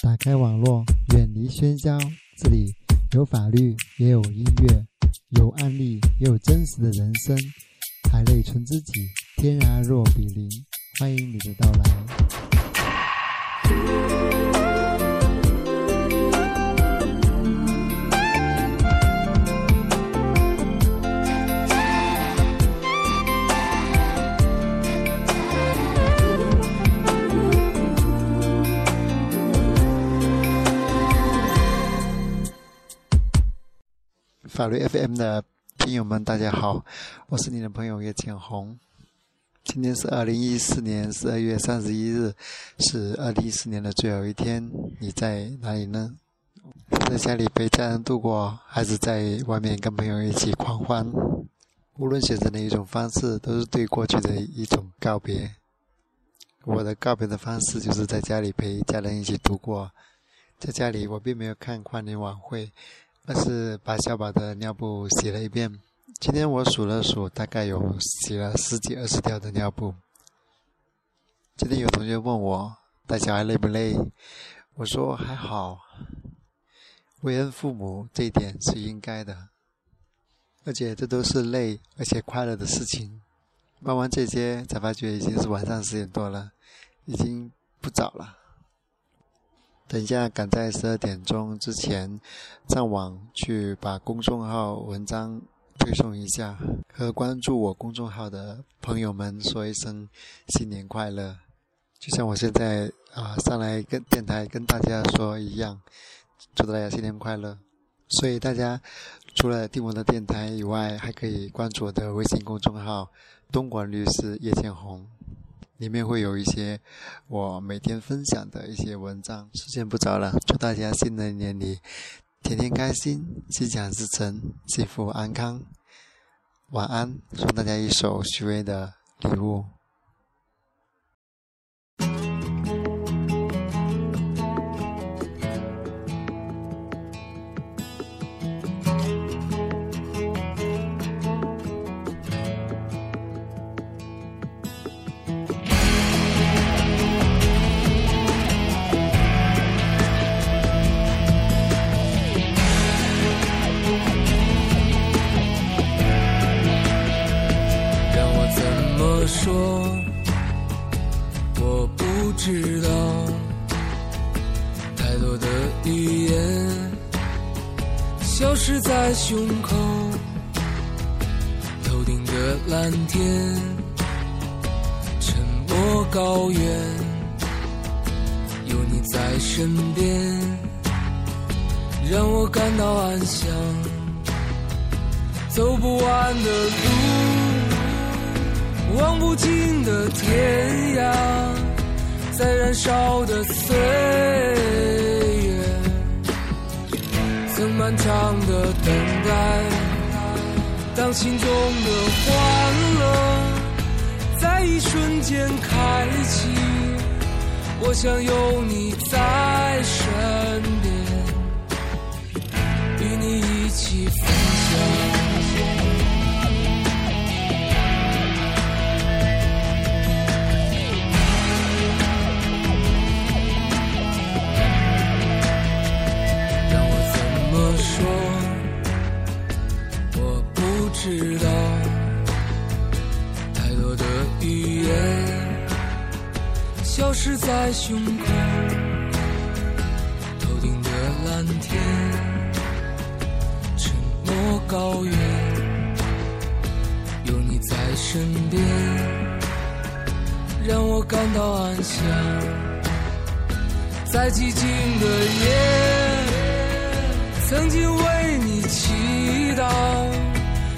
打开网络，远离喧嚣。这里有法律，也有音乐，有案例，也有真实的人生。海内存知己，天涯若比邻。欢迎你的到来。法律 FM 的听友们，大家好，我是你的朋友叶建红。今天是二零一四年十二月三十一日，是二零一四年的最后一天。你在哪里呢？在家里陪家人度过，还是在外面跟朋友一起狂欢？无论选择哪一种方式，都是对过去的一种告别。我的告别的方式就是在家里陪家人一起度过。在家里，我并没有看跨年晚会。而是把小宝的尿布洗了一遍。今天我数了数，大概有洗了十几二十条的尿布。今天有同学问我带小孩累不累，我说还好。为人父母这一点是应该的，而且这都是累而且快乐的事情。忙完这些，才发觉已经是晚上十点多了，已经不早了。等一下，赶在十二点钟之前上网去把公众号文章推送一下，和关注我公众号的朋友们说一声新年快乐。就像我现在啊上来跟电台跟大家说一样，祝大家新年快乐。所以大家除了听我的电台以外，还可以关注我的微信公众号“东莞律师叶建红”。里面会有一些我每天分享的一些文章。时间不早了，祝大家新的一年里天天开心，心想事成，幸福安康。晚安，送大家一首许巍的礼物。说，我不知道太多的语言消失在胸口，头顶的蓝天，沉默高原，有你在身边，让我感到安详。走不完的路，望不尽的天涯。在燃烧的岁月，曾漫长的等待。当心中的欢乐在一瞬间开启，我想有你在身边，与你一起分享。在胸口，头顶的蓝天，沉默高原，有你在身边，让我感到安详。在寂静的夜，曾经为你祈祷。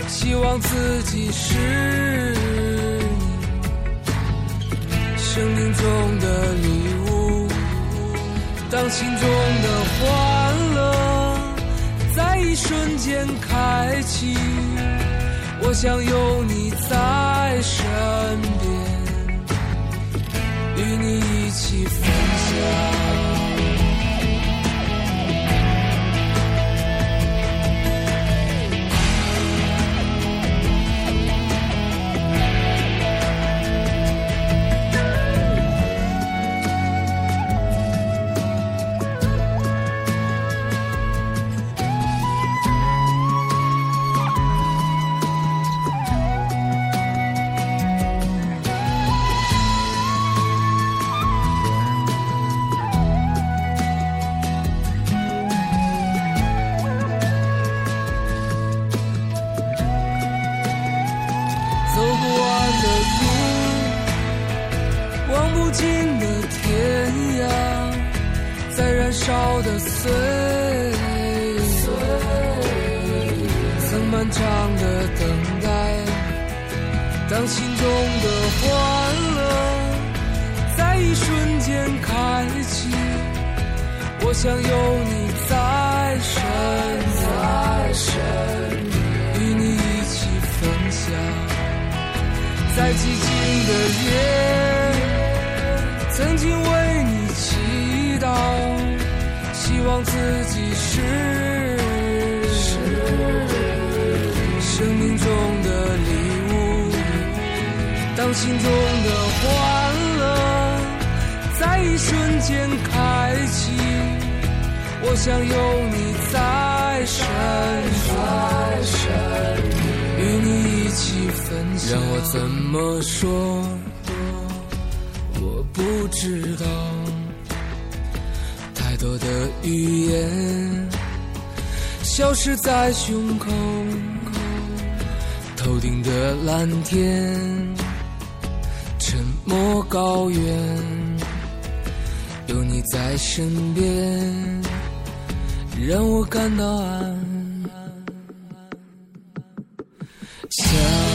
希望自己是你生命中的礼物，当心中的欢乐在一瞬间开启，我想有你在身边，与你一起分享。的天涯在燃烧的岁月曾漫长的等待当心中的欢乐在一瞬间开启我想有你在身在身与你一起分享在寂静的夜自己是生命中的礼物。当心中的欢乐在一瞬间开启，我想有你在身边。与你一起分享，让我怎么说？我不知道，多的语言消失在胸口，头顶的蓝天，沉默高原，有你在身边，让我感到安。想。